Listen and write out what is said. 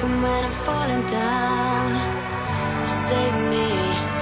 from when I'm falling down. Save me.